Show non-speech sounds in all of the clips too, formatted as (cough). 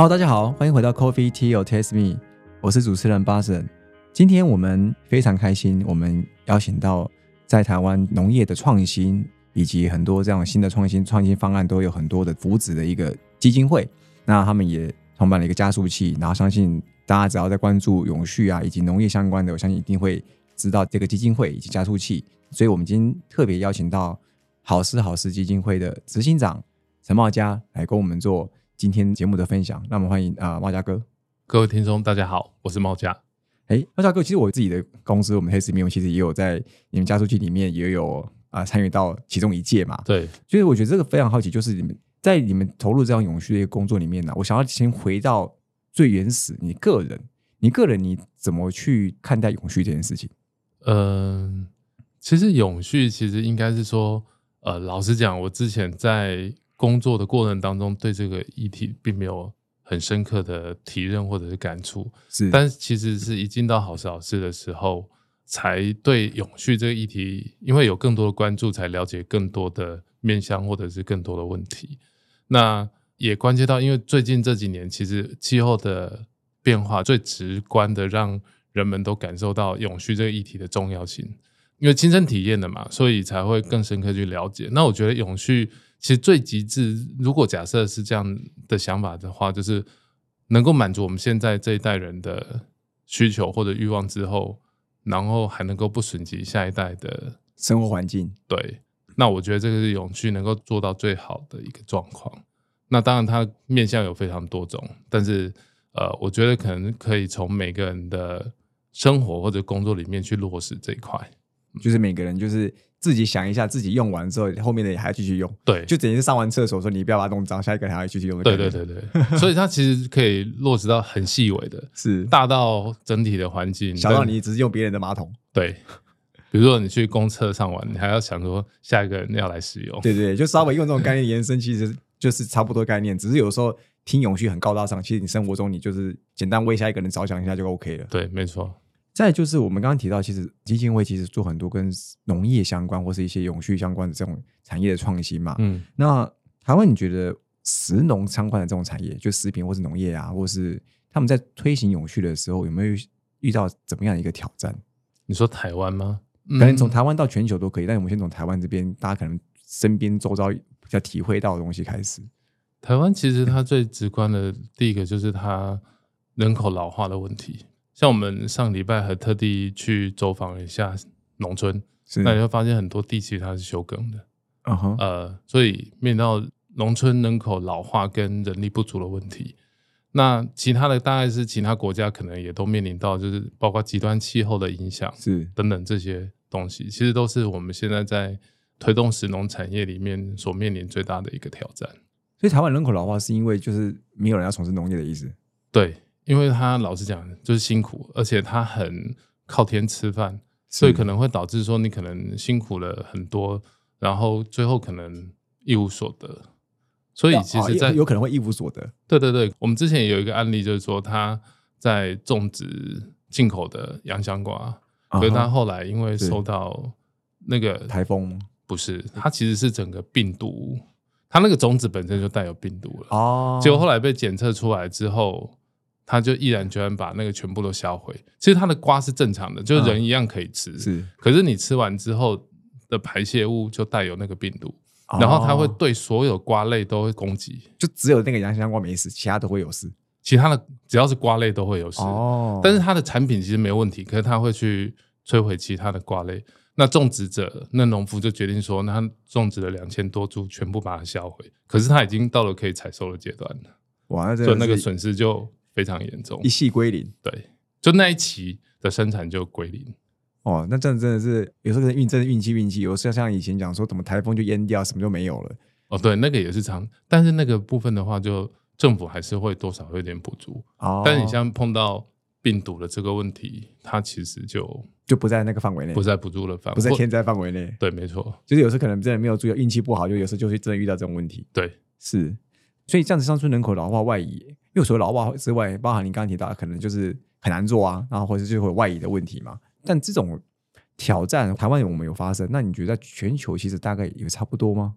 Hello，大家好，欢迎回到 Coffee Tea or Taste Me，我是主持人巴神。今天我们非常开心，我们邀请到在台湾农业的创新以及很多这样新的创新创新方案都有很多的福祉的一个基金会。那他们也创办了一个加速器，然后相信大家只要在关注永续啊以及农业相关的，我相信一定会知道这个基金会以及加速器。所以我们今天特别邀请到好事好事基金会的执行长陈茂佳来跟我们做今天节目的分享。那我们欢迎啊、茂家哥。各位听众，大家好，我是猫家。哎，猫家哥，其实我自己的公司，我们黑石面，其实也有在你们加速器里面也有啊参与到其中一届嘛。对，所以我觉得这个非常好奇，就是你们在你们投入这样永续的一个工作里面呢，我想要先回到最原始，你个人，你个人你怎么去看待永续这件事情？嗯、其实永续其实应该是说，呃，老实讲，我之前在工作的过程当中，对这个议题并没有很深刻的体认或者是感触，是，但是其实是一进到好事好事的时候，才对永续这个议题，因为有更多的关注，才了解更多的面向或者是更多的问题。那也关切到，因为最近这几年，其实气候的变化最直观的让人们都感受到永续这个议题的重要性，因为亲身体验的嘛，所以才会更深刻去了解。那我觉得永续其实最极致，如果假设是这样的想法的话，就是能够满足我们现在这一代人的需求或者欲望之后，然后还能够不损及下一代的生活环境，对，那我觉得这个是永续能够做到最好的一个状况。那当然，它面向有非常多种，但是呃，我觉得可能可以从每个人的生活或者工作里面去落实这一块。就是每个人就是自己想一下，自己用完之后，后面的也还要继续用，对，就等于是上完厕所说你不要把它弄脏，下一个人还要继续用。对对对对，所以它其实可以落实到很细微的，(laughs) 是大到整体的环境，小到你只是用别人的马桶。对。比如说你去公厕上完，你还要想说下一个人要来使用，对对，就稍微用这种概念延伸，其实就是差不多概念。只是有时候听永续很高大上，其实你生活中你就是简单为下一个人着想一下就 OK 了。对，没错。再就是我们刚刚提到，其实基金会其实做很多跟农业相关或是一些永续相关的这种产业的创新嘛。嗯，那台湾你觉得食农相关的这种产业，就食品或是农业啊，或是他们在推行永续的时候，有没有遇到怎么样的一个挑战？你说台湾吗？可能从嗯台湾到全球都可以，但我们先从台湾这边，大家可能身边周遭比较体会到的东西开始。台湾其实它最直观的第一个就是它人口老化的问题。像我们上礼拜还特地去走访了一下农村，那你会发现很多地其实它是休耕的，嗯哼，呃，所以面临到农村人口老化跟人力不足的问题。那其他的大概是其他国家可能也都面临到，就是包括极端气候的影响是等等这些东西，其实都是我们现在在推动食农产业里面所面临最大的一个挑战。所以台湾人口老化是因为就是没有人要从事农业的意思。对，因为他老实讲就是辛苦，而且他很靠天吃饭，所以可能会导致说你可能辛苦了很多，然后最后可能一无所得。所以其哦实在，有有可能会一无所得。对对对，我们之前也有一个案例，就是说他在种植进口的洋香瓜，可是他后来因为受到那个台风不是，它其实是整个病毒，它那个种子本身就带有病毒了。哦，结果后来被检测出来之后，他就毅然决然把那个全部都销毁。其实他的瓜是正常的，就是人一样可以吃，是，可是你吃完之后的排泄物就带有那个病毒，然后它会哦对所有瓜类都会攻击，就只有那个洋香瓜没事，其他都会有事。其他的只要是瓜类都会有事。哦但是它的产品其实没有问题，可是它会去摧毁其他的瓜类。那种植者，那农夫就决定说，那他种植了两千多株，全部把它销毁。可是他已经到了可以采收的阶段了，哇，那真所以那个损失就非常严重一。系归零。对，就那一期的生产就归零。哦，那真的真的是有时候运真的运气运气，有时候像以前讲说怎么台风就淹掉，什么就没有了。哦，对，那个也是常，但是那个部分的话，就政府还是会多少会有点补助。哦，但是你像碰到病毒的这个问题，它其实就就不在那个范围内，不在补助的范围，不在天灾范围内。对，没错，就是有时候可能真的没有注意，运气不好，就有时候就会真的遇到这种问题。对，是，所以这样子，乡村人口老化外移，因为除了老化之外，包含你刚刚提到的，可能就是很难做啊，然后或者就会有外移的问题嘛。但这种挑战，台湾我们有发生，那你觉得在全球其实大概也差不多吗？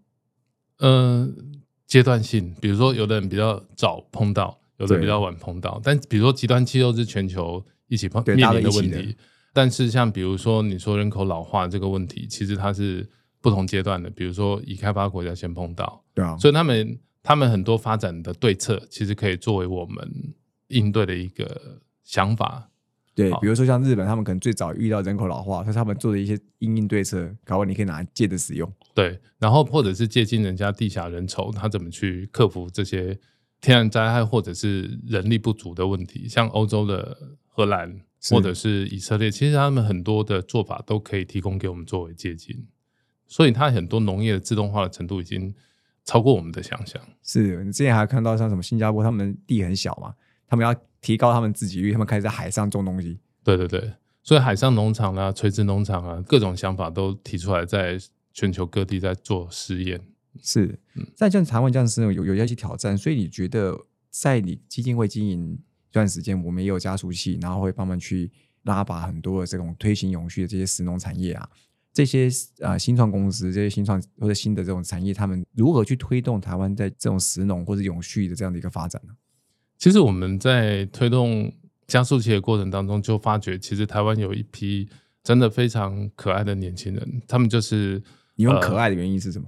嗯、阶段性，比如说有的人比较早碰到，有的比较晚碰到。但比如说极端气候是全球一起碰对面临的问题，但是像比如说你说人口老化这个问题，其实它是不同阶段的。比如说已开发国家先碰到，对啊，所以他们他们很多发展的对策，其实可以作为我们应对的一个想法。对，比如说像日本，他们可能最早遇到人口老化，所以他们做的一些应应对策，搞完你可以拿来借着使用。对，然后或者是借鉴人家地下人稠，他怎么去克服这些天然灾害或者是人力不足的问题。像欧洲的荷兰或者是以色列，其实他们很多的做法都可以提供给我们作为借鉴。所以它很多农业的自动化的程度已经超过我们的想象。是你之前还看到像什么新加坡，他们地很小嘛，他们要提高他们自给率，他们开始在海上种东西。对对对，所以海上农场啦、垂直农场啊，各种想法都提出来，在全球各地在做试验。是在这样台湾这样是有有一些挑战，所以你觉得在你基金会经营这段时间，我们也有加速器，然后会帮忙去拉拔很多的这种推行永续的这些食农产业啊，这些呃新创公司、这些新创或者新的这种产业，他们如何去推动台湾在这种食农或者永续的这样的一个发展呢？其实我们在推动加速器的过程当中，就发觉其实台湾有一批真的非常可爱的年轻人，他们就是你用呃可爱的原因是什么？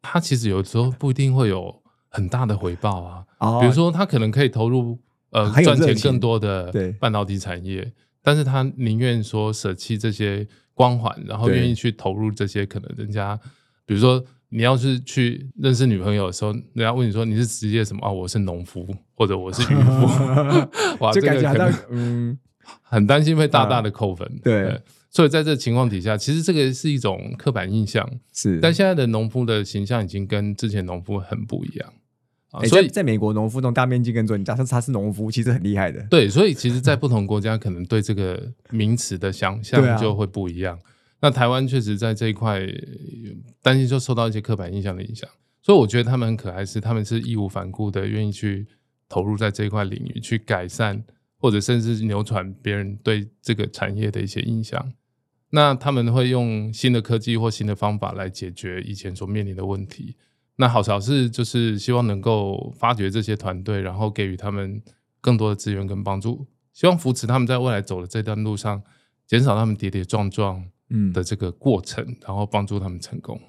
他其实有时候不一定会有很大的回报啊，哦比如说他可能可以投入呃赚钱更多的半导体产业，但是他宁愿说舍弃这些光环，然后愿意去投入这些可能人家，比如说你要是去认识女朋友的时候，人家问你说你是职业什么啊？我是农夫或者我是渔夫，(laughs) 哇，就这个可能感觉好像嗯，很担心会大大的扣分。对。所以在这情况底下，其实这个是一种刻板印象，是，但现在的农夫的形象已经跟之前农夫很不一样啊，欸所以在在美国农夫那种大面积耕作，你假设他是农夫，其实很厉害的。对，所以其实，在不同国家可能对这个名词的想象就会不一样。那台湾确实在这一块呃担心就受到一些刻板印象的影响，所以我觉得他们很可爱，是他们是义无反顾的愿意去投入在这一块领域，去改善或者甚至是扭转别人对这个产业的一些印象。那他们会用新的科技或新的方法来解决以前所面临的问题。那好小是就是希望能够发掘这些团队，然后给予他们更多的资源跟帮助，希望扶持他们在未来走的这段路上，减少他们跌跌撞撞嗯的这个过程，然后帮助他们成功。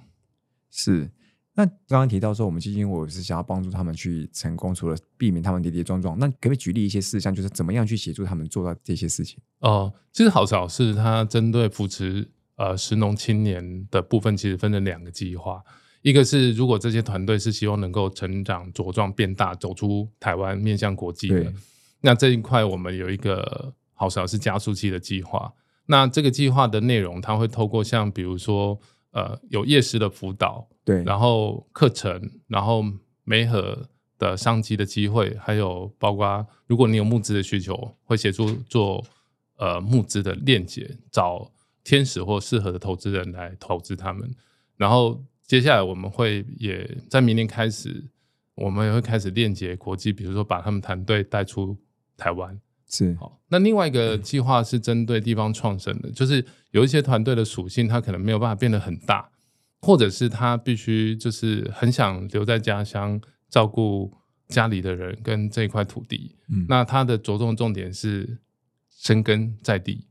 是。那刚刚提到说，我们基金我是想要帮助他们去成功，除了避免他们跌跌撞撞，那可不可以举例一些事项，就是怎么样去协助他们做到这些事情？哦、其实好小事，它针对扶持呃食农青年的部分，其实分成两个计划。一个是如果这些团队是希望能够成长茁壮变大，走出台湾面向国际的，那这一块我们有一个好少是加速器的计划。那这个计划的内容，它会透过像比如说呃有夜市的辅导，对，然后课程，然后媒合的商机的机会，还有包括如果你有募资的需求，会协助做呃募资的链接，找天使或适合的投资人来投资他们。然后接下来我们会也在明年开始，我们也会开始链接国际，比如说把他们团队带出台湾。是好，那另外一个计划是针对地方创生的，就是有一些团队的属性，它可能没有办法变得很大，或者是他必须就是很想留在家乡照顾家里的人跟这一块土地。嗯那他的着重重点是生根在地，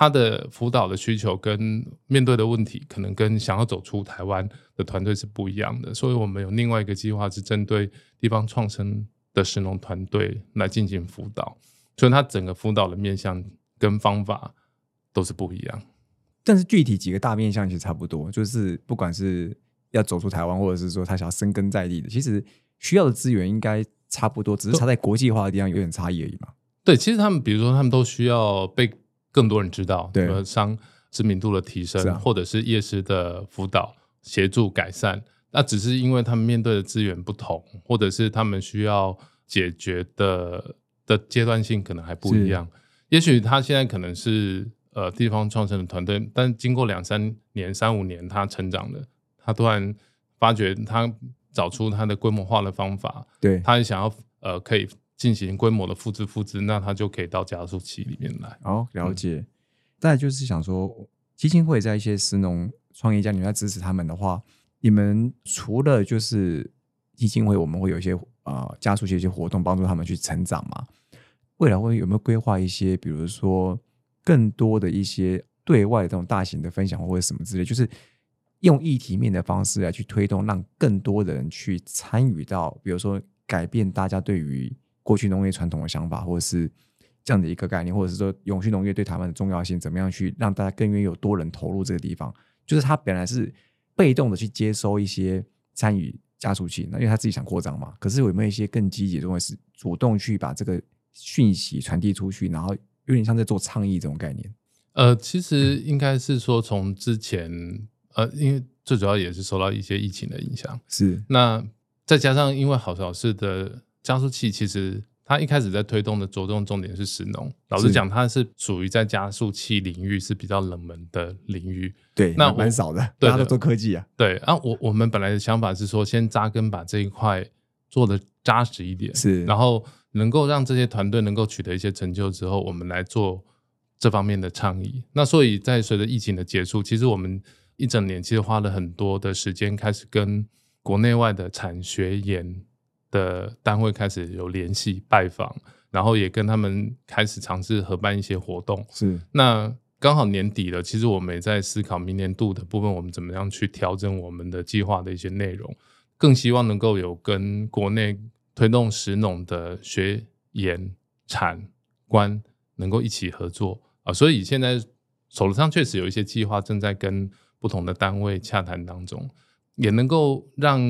他的辅导的需求跟面对的问题，可能跟想要走出台湾的团队是不一样的。所以我们有另外一个计划是针对地方创生的神农团队来进行辅导。所以他整个辅导的面向跟方法都是不一样。但是具体几个大面向其实差不多，就是不管是要走出台湾，或者是说他想要生根在地的，其实需要的资源应该差不多，只是他在国际化的地方有点差异而已嘛。对，其实他们比如说他们都需要被更多人知道，对商知名度的提升，啊或者是夜市的辅导协助改善。那只是因为他们面对的资源不同，或者是他们需要解决的的阶段性可能还不一样。也许他现在可能是呃地方创生的团队，但经过两三年、三五年，他成长了，他突然发觉他找出他的规模化的方法，对，他也想要呃可以进行规模的复制复制，那它就可以到加速器里面来。哦，了解。再来就是想说，基金会在一些食农创业家，你们在支持他们的话，你们除了就是基金会我们会有一些呃加速器一些活动，帮助他们去成长嘛。未来会有没有规划一些，比如说更多的一些对外的这种大型的分享或者什么之类，就是用议题面的方式来去推动，让更多的人去参与到，比如说改变大家对于过去农业传统的想法，或者是这样的一个概念，或者是说永续农业对台湾的重要性，怎么样去让大家更愿意有多人投入这个地方？就是他本来是被动的去接收一些参与加速器，那因为他自己想扩张嘛。可是有没有一些更积极的，或者是主动去把这个讯息传递出去，然后有点像在做倡议这种概念？呃，其实应该是说从之前，呃，因为最主要也是受到一些疫情的影响，是那再加上因为好小事的加速器，其实它一开始在推动的着重重点是石农。老实讲，它是属于在加速器领域是比较冷门的领域。对，那蛮少的，对大家都做科技啊。对啊，我我们本来的想法是说，先扎根把这一块做的扎实一点，是，然后能够让这些团队能够取得一些成就之后，我们来做这方面的倡议。那所以在随着疫情的结束，其实我们一整年其实花了很多的时间，开始跟国内外的产学研的单位开始有联系拜访，然后也跟他们开始尝试合办一些活动。是，那刚好年底了，其实我们也在思考明年度的部分，我们怎么样去调整我们的计划的一些内容，更希望能够有跟国内推动食农的学研产官能够一起合作啊，所以现在手头上确实有一些计划正在跟不同的单位洽谈当中，也能够让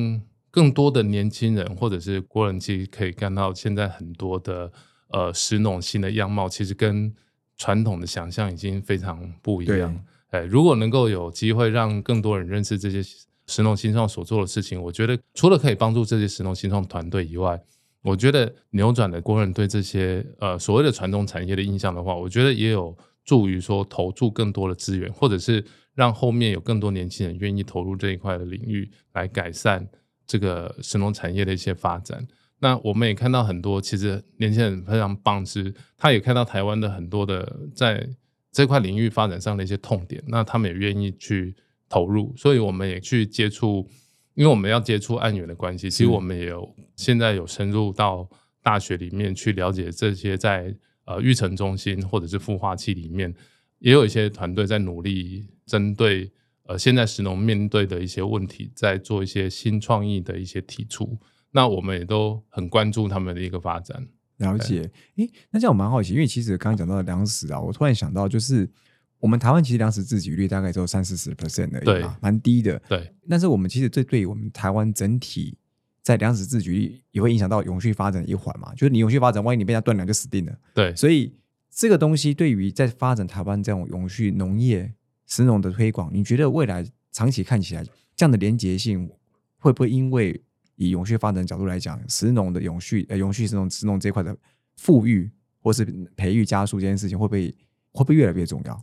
更多的年轻人或者是国人其实可以看到现在很多的呃食农新的样貌，其实跟传统的想象已经非常不一样。哎，如果能够有机会让更多人认识这些石农新创所做的事情，我觉得除了可以帮助这些石农新创团队以外，我觉得扭转了国人对这些呃所谓的传统产业的印象的话，我觉得也有助于说投注更多的资源，或者是让后面有更多年轻人愿意投入这一块的领域，来改善这个神农产业的一些发展。那我们也看到很多，其实年轻人非常棒，是他也看到台湾的很多的在这块领域发展上的一些痛点，那他们也愿意去投入，所以我们也去接触，因为我们要接触案源的关系，其实我们也有现在有深入到大学里面去了解这些在呃育成中心或者是孵化器里面，也有一些团队在努力针对呃现在石农面对的一些问题，在做一些新创意的一些提出。那我们也都很关注他们的一个发展。了解，诶，那这样我蛮好奇，因为其实刚刚讲到的粮食啊，我突然想到，就是我们台湾其实粮食自给率大概只有三四十 percent 而已嘛，蛮低的。对，但是我们其实这对于我们台湾整体在粮食自给率也会影响到永续发展的一环嘛，就是你永续发展，万一你被人家断粮就死定了。对，所以这个东西对于在发展台湾这种永续农业、食农的推广，你觉得未来长期看起来这样的连结性会不会因为？以永续发展角度来讲，石农的永续呃永续食农食农这块的富裕或是培育加速这件事情，会不会会不会越来越重要？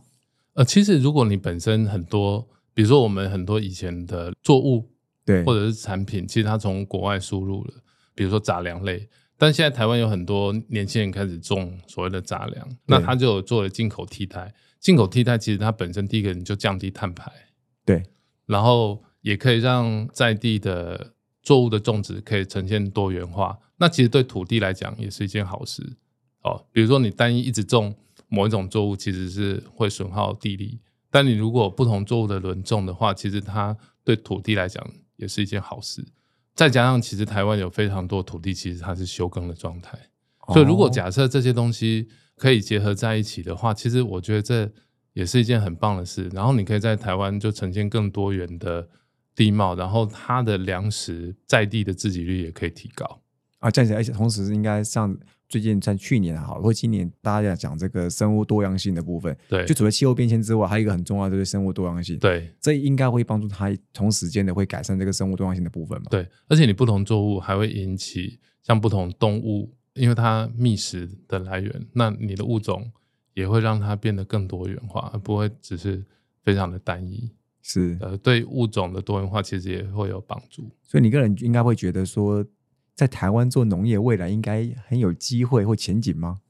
呃，其实如果你本身很多，比如说我们很多以前的作物，对，或者是产品，其实它从国外输入了，比如说杂粮类，但现在台湾有很多年轻人开始种所谓的杂粮，那他就有做了进口替代。进口替代其实它本身第一个你就降低碳排，对，然后也可以让在地的。作物的种植可以呈现多元化，那其实对土地来讲也是一件好事。哦，比如说你单一一直种某一种作物，其实是会损耗地力。但你如果不同作物的轮种的话，其实它对土地来讲也是一件好事。再加上，其实台湾有非常多土地，其实它是休耕的状态。所以，如果假设这些东西可以结合在一起的话，其实我觉得这也是一件很棒的事。然后，你可以在台湾就呈现更多元的。地貌，然后它的粮食在地的自给率也可以提高啊，这样子，而且同时应该像最近在去年好，或今年大家讲这个生物多样性的部分，对，就除了气候变迁之外，还有一个很重要的就是生物多样性，对，这应该会帮助它同时间的会改善这个生物多样性的部分嘛？对，而且你不同作物还会引起像不同动物，因为它觅食的来源，那你的物种也会让它变得更多元化，而不会只是非常的单一。是呃，对物种的多元化其实也会有帮助。所以你个人应该会觉得说，在台湾做农业未来应该很有机会或前景吗？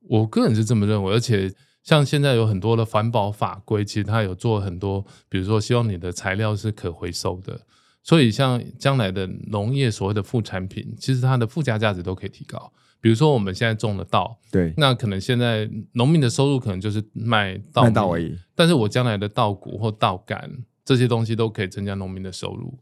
我个人是这么认为，而且像现在有很多的环保法规，其实它有做很多，比如说希望你的材料是可回收的，所以像将来的农业所谓的副产品，其实它的附加价值都可以提高。比如说我们现在种的稻，对，那可能现在农民的收入可能就是卖稻卖稻而已，但是我将来的稻谷或稻杆这些东西都可以增加农民的收入，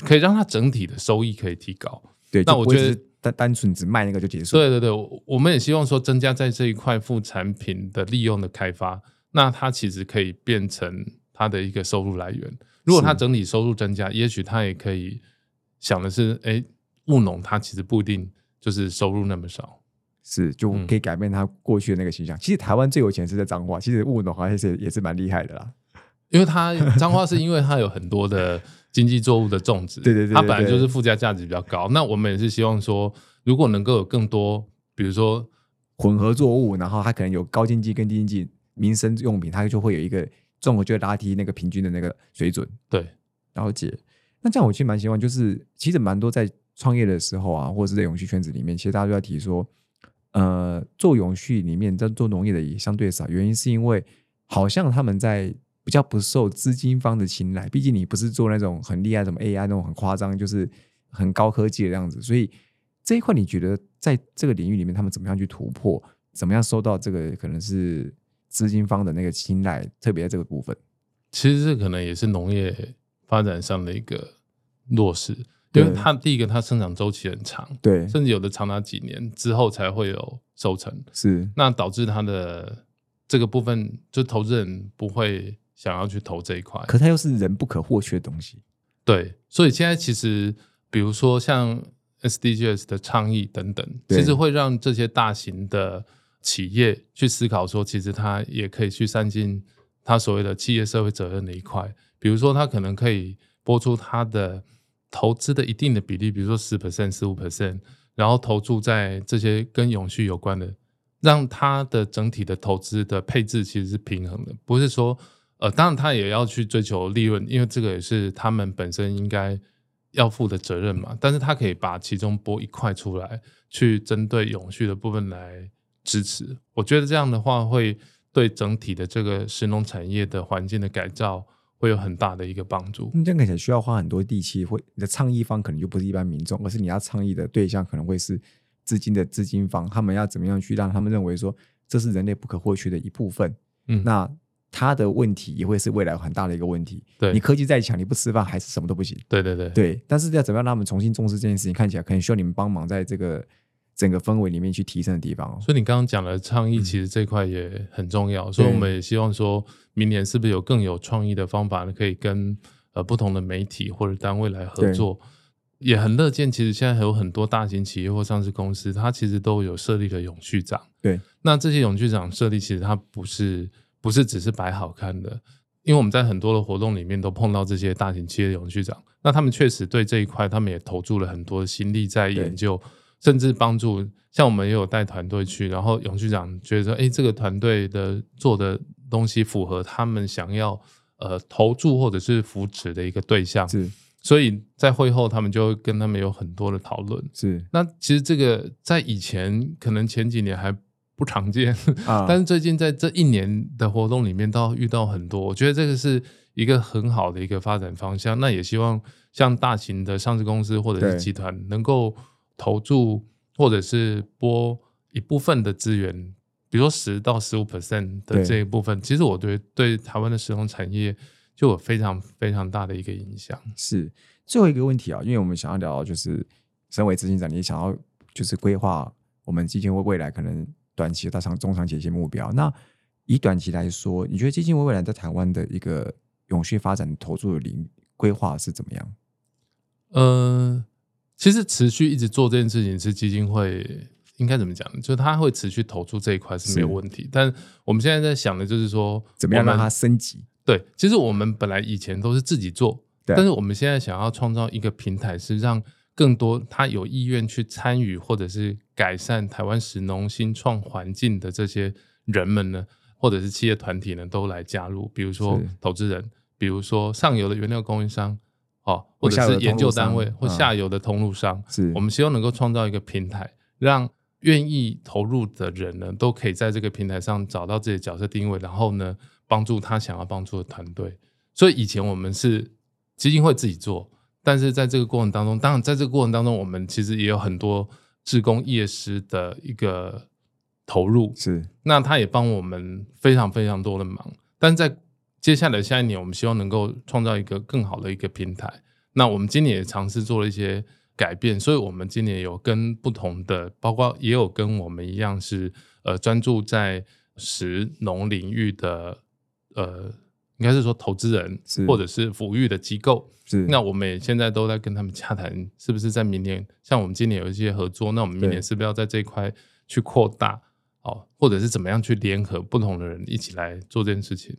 可以让它整体的收益可以提高。对，那我觉得单单纯只卖那个就结束。对对对，我们也希望说增加在这一块副产品的利用的开发，那它其实可以变成它的一个收入来源。如果它整体收入增加，也许它也可以想的是，哎，务农它其实不一定。就是收入那么少，是就可以改变他过去的那个形象。其实台湾最有钱是在彰化，其实务农好像是也是蛮厉害的啦。因为它彰化是因为它有很多的经济作物的种植，(laughs) 对对对，它本来就是附加价值比较高。那我们也是希望说，如果能够有更多，比如说混合作物，然后它可能有高经济跟低经济民生用品，它就会有一个综合，就会拉低那个平均的那个水准。对，了解。那这样我其实蛮希望，就是其实蛮多在。创业的时候啊，或者是在永续圈子里面，其实大家都在提说，呃，做永续里面，在做农业的也相对少。原因是因为好像他们在比较不受资金方的青睐，毕竟你不是做那种很厉害什么 AI 那种很夸张，就是很高科技的样子。所以这一块，你觉得在这个领域里面，他们怎么样去突破？怎么样收到这个可能是资金方的那个青睐？特别在这个部分，其实这可能也是农业发展上的一个弱势。因为它第一个，它生长周期很长，对，甚至有的长达几年之后才会有收成，是那导致它的这个部分，就投资人不会想要去投这一块。可它又是人不可或缺的东西，对，所以现在其实，比如说像 SDGs 的倡议等等，其实会让这些大型的企业去思考说，其实它也可以去善尽它所谓的企业社会责任的一块，比如说它可能可以拨出它的。投资的一定的比例，比如说十 percent、十五 percent，然后投注在这些跟永续有关的，让它的整体的投资的配置其实是平衡的，不是说，呃，当然他也要去追求利润，因为这个也是他们本身应该要负的责任嘛。但是他可以把其中拨一块出来，去针对永续的部分来支持。我觉得这样的话，会对整体的这个石农产业的环境的改造。会有很大的一个帮助。这样看起来需要花很多力气，会你的倡议方可能就不是一般民众，而是你要倡议的对象可能会是资金的资金方，他们要怎么样去让他们认为说这是人类不可或缺的一部分。嗯，那他的问题也会是未来很大的一个问题。对你科技再强，你不吃饭还是什么都不行。对对对对，但是要怎么样让他们重新重视这件事情？看起来可能需要你们帮忙，在这个。整个氛围里面去提升的地方，所以你刚刚讲的倡议，其实这块也很重要。所以我们也希望说，明年是不是有更有创意的方法，可以跟呃不同的媒体或者单位来合作，也很乐见。其实现在还有很多大型企业或上市公司，它其实都有设立了永续长。对，那这些永续长设立，其实它不是不是只是摆好看的，因为我们在很多的活动里面都碰到这些大型企业的永续长，那他们确实对这一块，他们也投注了很多心力在研究。甚至帮助，像我们也有带团队去，然后永续长觉得说，哎，这个团队的做的东西符合他们想要呃投注或者是扶持的一个对象，是，所以在会后他们就跟他们有很多的讨论，是。那其实这个在以前可能前几年还不常见，(laughs) 但是最近在这一年的活动里面都遇到很多，我觉得这个是一个很好的一个发展方向。那也希望像大型的上市公司或者是集团能够。投注或者是拨一部分的资源，比如说十到十五 percent 的这一部分，其实我觉得对台湾的石农产业就有非常非常大的一个影响。是最后一个问题啊，因为我们想要聊，就是身为执行长，你想要就是规划我们基金会未来可能短期大长中长期一些目标。那以短期来说，你觉得基金会未来在台湾的一个永续发展投注的领规划是怎么样？嗯。其实持续一直做这件事情是基金会应该怎么讲？就是他会持续投出这一块是没有问题。但我们现在在想的就是说，怎么样让它升级？对，其实我们本来以前都是自己做，但是我们现在想要创造一个平台，是让更多他有意愿去参与或者是改善台湾石农新创环境的这些人们呢，或者是企业团体呢，都来加入。比如说投资人，比如说上游的原料供应商。哦，或者是研究单位或下游的通路商，是我们希望能够创造一个平台，让愿意投入的人呢，都可以在这个平台上找到自己的角色定位，然后呢，帮助他想要帮助的团队。所以以前我们是基金会自己做，但是在这个过程当中，当然在这个过程当中，我们其实也有很多志工业师的一个投入，是那他也帮我们非常非常多的忙。但在接下来下一年，我们希望能够创造一个更好的一个平台。那我们今年也尝试做了一些改变，所以我们今年有跟不同的，包括也有跟我们一样是呃专注在食农领域的呃，应该是说投资人或者是抚育的机构。是，那我们也现在都在跟他们洽谈，是不是在明年，像我们今年有一些合作，那我们明年是不是要在这一块去扩大哦，或者是怎么样去联合不同的人一起来做这件事情？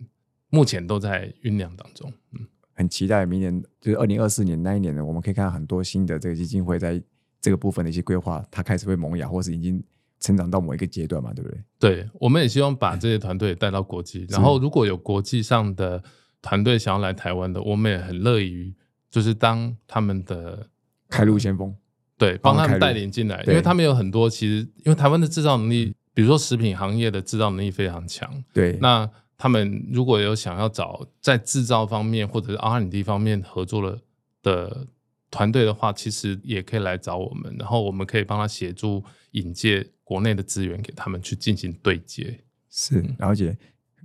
目前都在酝酿当中。嗯，很期待明年就是二零二四年那一年呢，我们可以看到很多新的这个基金会在这个部分的一些规划，它开始会萌芽，或是已经成长到某一个阶段嘛，对不对？对，我们也希望把这些团队带到国际，然后如果有国际上的团队想要来台湾的，我们也很乐于就是当他们的开路先锋，对，帮他们带领进来，因为他们有很多其实，因为台湾的制造能力，比如说食品行业的制造能力非常强，对，那他们如果有想要找在制造方面或者是 R&D 方面合作的的团队的话，其实也可以来找我们，然后我们可以帮他协助引介国内的资源给他们去进行对接。是了解。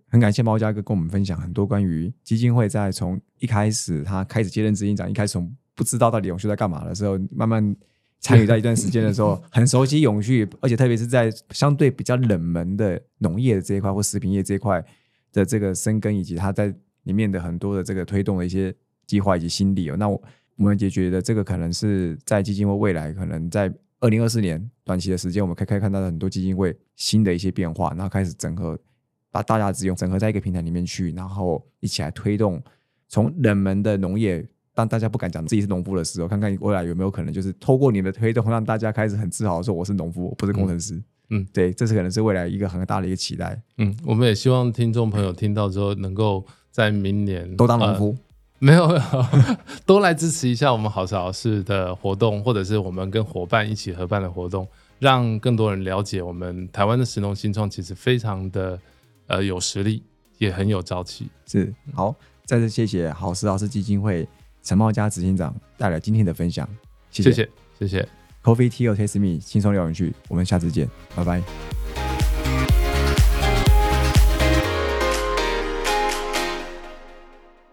很感谢猫家哥跟我们分享很多关于基金会在从一开始他开始接任执行长，一开始从不知道到底永续在干嘛的时候，慢慢参与在一段时间的时候，(laughs) 很熟悉永续，而且特别是在相对比较冷门的农业的这一块或食品业这一块的这个深耕，以及他在里面的很多的这个推动的一些计划以及心理哦。那我我们也觉得这个可能是在基金会未来可能在二零二四年短期的时间，我们可以可以看到很多基金会新的一些变化，然后开始整合。把大家的资源整合在一个平台里面去，然后一起来推动从冷门的农业，当大家不敢讲自己是农夫的时候，看看未来有没有可能就是透过你的推动，让大家开始很自豪说我是农夫，我不是工程师。对，这是可能是未来一个很大的一个期待。嗯，我们也希望听众朋友听到之后，能够在明年都当农夫，呃没有，没有 (laughs) 都来支持一下我们好事好事的活动，或者是我们跟伙伴一起合办的活动，让更多人了解我们台湾的石农新创其实非常的呃有实力，也很有朝气。是好，再次谢谢好事好事基金会陈茂佳执行长带来今天的分享，谢谢谢，谢谢。Coffee Tea Taste Me 轻松聊永续，我们下次见，拜拜。